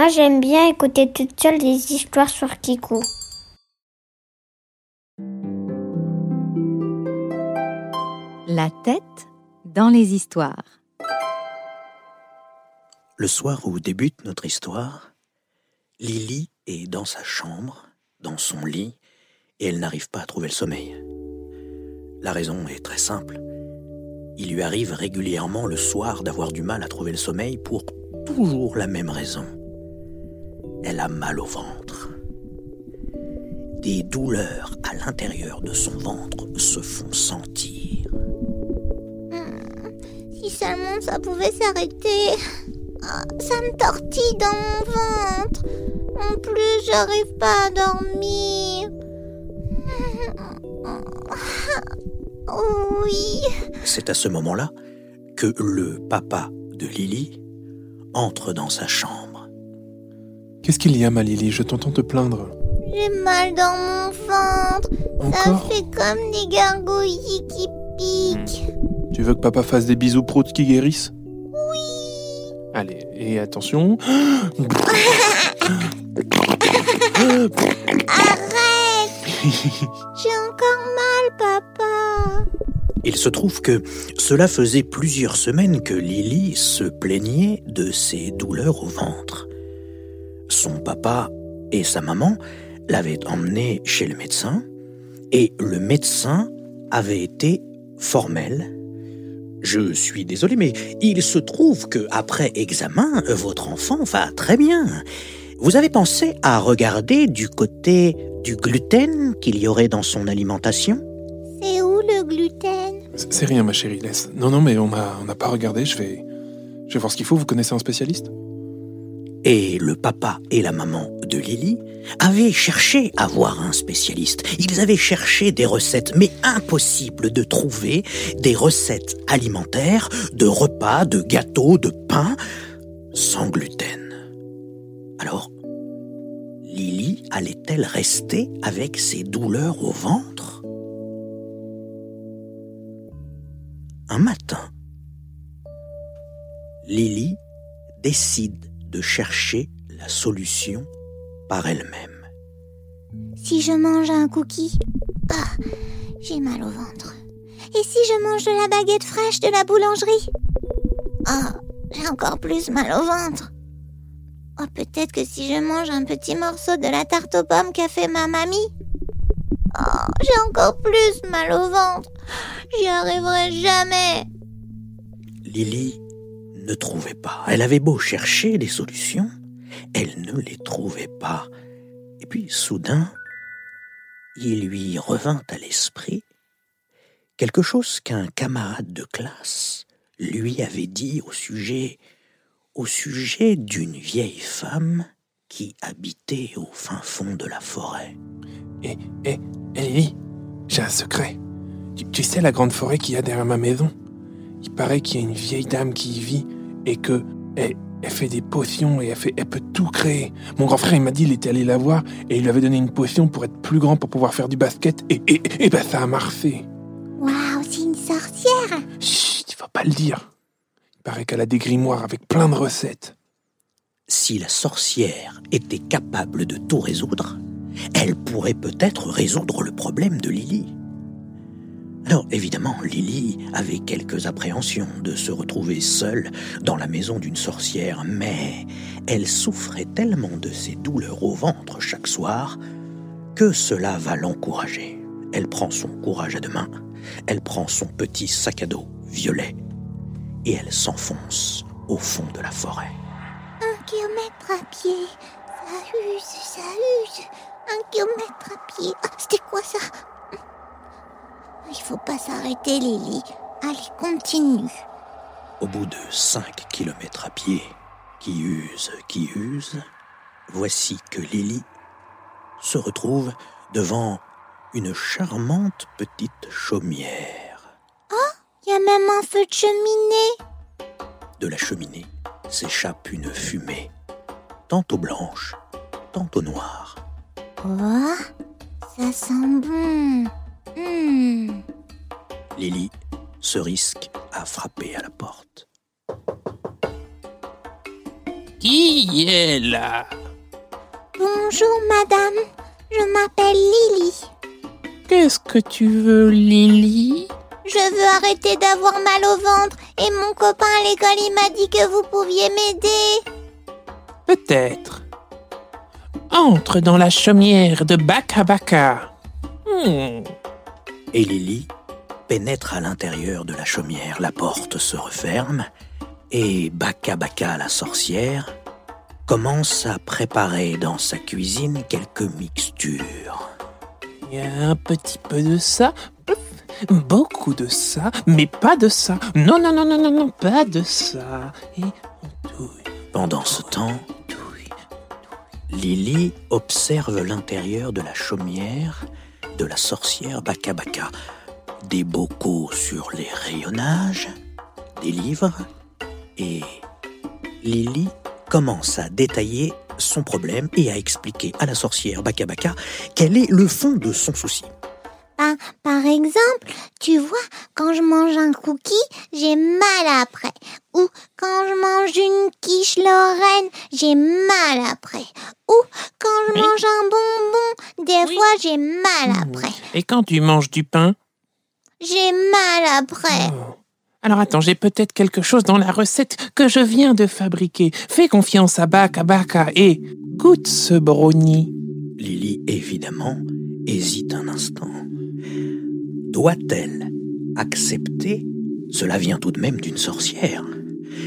Moi, j'aime bien écouter toute seule des histoires sur Kiku. La tête dans les histoires. Le soir où débute notre histoire, Lily est dans sa chambre, dans son lit, et elle n'arrive pas à trouver le sommeil. La raison est très simple. Il lui arrive régulièrement le soir d'avoir du mal à trouver le sommeil pour toujours la même raison. Elle a mal au ventre. Des douleurs à l'intérieur de son ventre se font sentir. Si seulement ça pouvait s'arrêter. Ah, ça me tortille dans mon ventre. En plus, j'arrive pas à dormir. Oui. C'est à ce moment-là que le papa de Lily entre dans sa chambre. Qu'est-ce qu'il y a, ma Lily Je t'entends te plaindre. J'ai mal dans mon ventre. Ça fait comme des gargouillis qui piquent. Tu veux que papa fasse des bisous proutes qui guérissent Oui. Allez, et attention. Arrête J'ai encore mal, papa. Il se trouve que cela faisait plusieurs semaines que Lily se plaignait de ses douleurs au ventre. Son papa et sa maman l'avaient emmenée chez le médecin et le médecin avait été formel. Je suis désolé, mais il se trouve que après examen, votre enfant va très bien. Vous avez pensé à regarder du côté du gluten qu'il y aurait dans son alimentation? C'est où le gluten? C'est rien, ma chérie, laisse. Non, non, mais on n'a on n'a pas regardé. Je vais, je vais voir ce qu'il faut. Vous connaissez un spécialiste? Et le papa et la maman de Lily avaient cherché à voir un spécialiste. Ils avaient cherché des recettes, mais impossible de trouver des recettes alimentaires, de repas, de gâteaux, de pain, sans gluten. Alors, Lily allait-elle rester avec ses douleurs au ventre? Un matin, Lily décide de chercher la solution par elle-même. Si je mange un cookie, ah, j'ai mal au ventre. Et si je mange de la baguette fraîche de la boulangerie Ah, j'ai encore plus mal au ventre. Oh, peut-être que si je mange un petit morceau de la tarte aux pommes qu'a fait ma mamie Oh, j'ai encore plus mal au ventre. J'y arriverai jamais. Lily ne trouvait pas. Elle avait beau chercher des solutions, elle ne les trouvait pas. Et puis soudain, il lui revint à l'esprit quelque chose qu'un camarade de classe lui avait dit au sujet au sujet d'une vieille femme qui habitait au fin fond de la forêt. Eh, eh, Lily, j'ai un secret. Tu sais la grande forêt qu'il y a derrière ma maison? Il paraît qu'il y a une vieille dame qui y vit et que elle, elle fait des potions et elle, fait, elle peut tout créer. Mon grand frère, il m'a dit, il était allé la voir et il lui avait donné une potion pour être plus grand, pour pouvoir faire du basket. Et, et, et ben ça a marché. Waouh, c'est une sorcière. Chut, il faut pas le dire. Il paraît qu'elle a des grimoires avec plein de recettes. Si la sorcière était capable de tout résoudre, elle pourrait peut-être résoudre le problème de Lily. Alors évidemment, Lily avait quelques appréhensions de se retrouver seule dans la maison d'une sorcière, mais elle souffrait tellement de ses douleurs au ventre chaque soir que cela va l'encourager. Elle prend son courage à deux mains, elle prend son petit sac à dos violet et elle s'enfonce au fond de la forêt. Un kilomètre à pied. Ça use, ça use. Un kilomètre à pied. Ah, C'était quoi ça? Il faut pas s'arrêter, Lily. Allez, continue. Au bout de cinq kilomètres à pied, qui use, qui use, voici que Lily se retrouve devant une charmante petite chaumière. Il y a même un feu de cheminée. De la cheminée s'échappe une fumée, tantôt blanche, tantôt noire. Oh, ça sent bon. Hmm. Lily se risque à frapper à la porte. Qui est là? Bonjour, madame. Je m'appelle Lily. Qu'est-ce que tu veux, Lily? Je veux arrêter d'avoir mal au ventre et mon copain à l'école il m'a dit que vous pouviez m'aider. Peut-être. Entre dans la chaumière de Baka Baka. Hmm. Et Lily pénètre à l'intérieur de la chaumière. La porte se referme et Baka Baka, la sorcière, commence à préparer dans sa cuisine quelques mixtures. Il y a un petit peu de ça, beaucoup de ça, mais pas de ça. Non, non, non, non, non, non, pas de ça. Et on touille, Pendant ce temps. Lily observe l'intérieur de la chaumière la sorcière Baka Baka. Des bocaux sur les rayonnages, des livres, et Lily commence à détailler son problème et à expliquer à la sorcière Baka Baka quel est le fond de son souci. Par, par exemple, tu vois, quand je mange un cookie, j'ai mal après. Ou quand je mange une quiche Lorraine, j'ai mal après. Ou quand je Oui. mange un bonbon, des Oui. fois j'ai mal après. Et quand tu manges du pain? J'ai mal après. Oh. Alors attends, j'ai peut-être quelque chose dans la recette que je viens de fabriquer. Fais confiance à Baka Baka et goûte ce brownie. Lily, évidemment, hésite un instant. Doit-elle accepter? Cela vient tout de même d'une sorcière.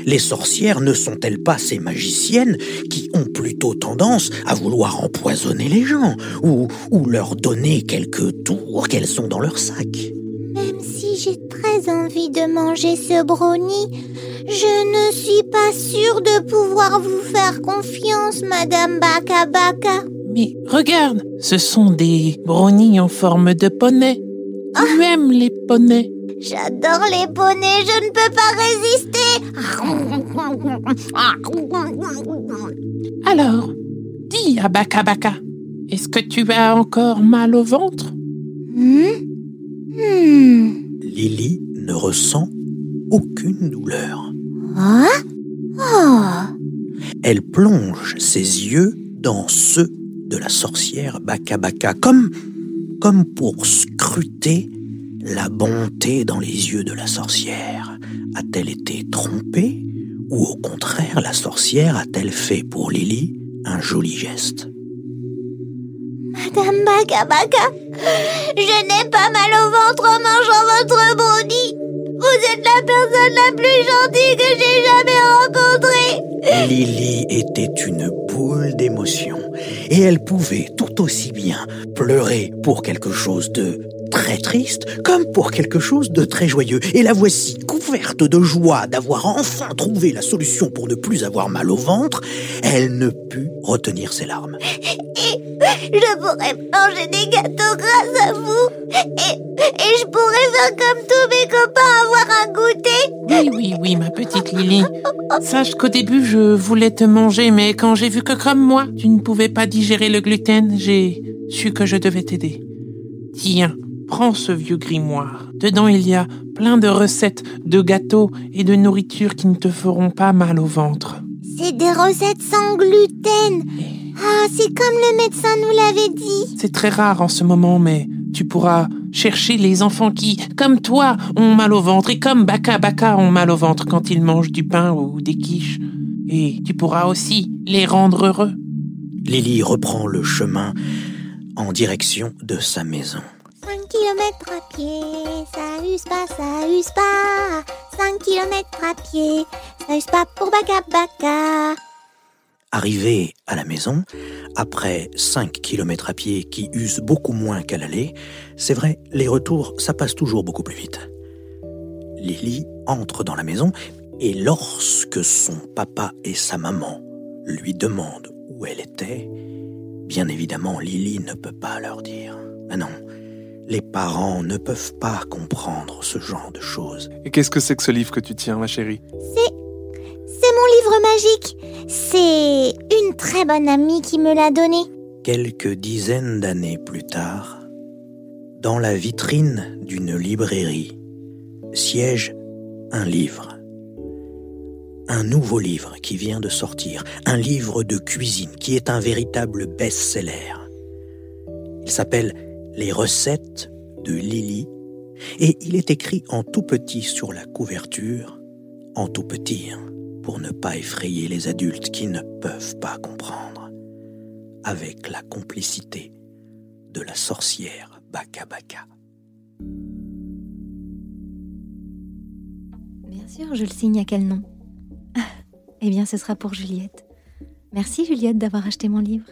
Les sorcières ne sont-elles pas ces magiciennes qui ont plutôt tendance à vouloir empoisonner les gens ou, ou leur donner quelques tours qu'elles ont dans leur sac? Même si j'ai très envie de manger ce brownie, je ne suis pas sûre de pouvoir vous faire confiance, Madame Baka Baka. Mais regarde, ce sont des brownies en forme de poney. Tu aimes les poneys J'adore les poneys, je ne peux pas résister. Alors, dis à Baka Baka, est-ce que tu as encore mal au ventre? Hmm? Hmm. Lily ne ressent aucune douleur. Ah? Oh. Elle plonge ses yeux dans ceux de la sorcière Baka Baka, comme, comme pour scruter la bonté dans les yeux de la sorcière. A-t-elle été trompée ou au contraire la sorcière a-t-elle fait pour Lily un joli geste? Madame Baka Baka, je n'ai pas mal au ventre en mangeant votre brownie. Vous êtes la personne la plus gentille que j'ai jamais rencontrée. Lily était une boule d'émotion et elle pouvait tout aussi bien pleurer pour quelque chose de très triste comme pour quelque chose de très joyeux. Et la voici couverte de joie d'avoir enfin trouvé la solution pour ne plus avoir mal au ventre. Elle ne put retenir ses larmes. Je pourrais manger des gâteaux grâce à vous. Et, et je pourrais faire comme tous mes copains, avoir un goûter. Oui, oui, oui, ma petite Lily. Sache qu'au début, je voulais te manger, mais quand j'ai vu que comme moi, tu ne pouvais pas digérer le gluten, j'ai su que je devais t'aider. Tiens, prends ce vieux grimoire. Dedans, il y a plein de recettes de gâteaux et de nourriture qui ne te feront pas mal au ventre. C'est des recettes sans gluten. Ah, c'est comme le médecin nous l'avait dit. C'est très rare en ce moment, mais tu pourras chercher les enfants qui, comme toi, ont mal au ventre et comme Baka Baka ont mal au ventre quand ils mangent du pain ou des quiches. Et tu pourras aussi les rendre heureux. Lily reprend le chemin en direction de sa maison. 5 kilomètres à pied, ça use pas, ça use pas. 5 kilomètres à pied, ça use pas pour Baka Baka. Arrivé à la maison, après 5 kilomètres à pied qui usent beaucoup moins qu'à l'aller, c'est vrai, les retours, ça passe toujours beaucoup plus vite. Lily entre dans la maison et lorsque son papa et sa maman lui demandent où elle était, bien évidemment Lily ne peut pas leur dire. Ah non, les parents ne peuvent pas comprendre ce genre de choses. Et qu'est-ce que c'est que ce livre que tu tiens, ma chérie? C'est. Livre magique. C'est une très bonne amie qui me l'a donné. Quelques dizaines d'années plus tard, dans la vitrine d'une librairie, siège un livre. un nouveau livre qui vient de sortir, un livre de cuisine qui est un véritable best-seller. Il s'appelle Les recettes de Lily et il est écrit en tout petit sur la couverture, en tout petit, hein, pour ne pas effrayer les adultes qui ne peuvent pas comprendre, avec la complicité de la sorcière Baka Baka. Bien sûr, je le signe à quel nom Eh bien, ce sera pour Juliette. Merci Juliette d'avoir acheté mon livre.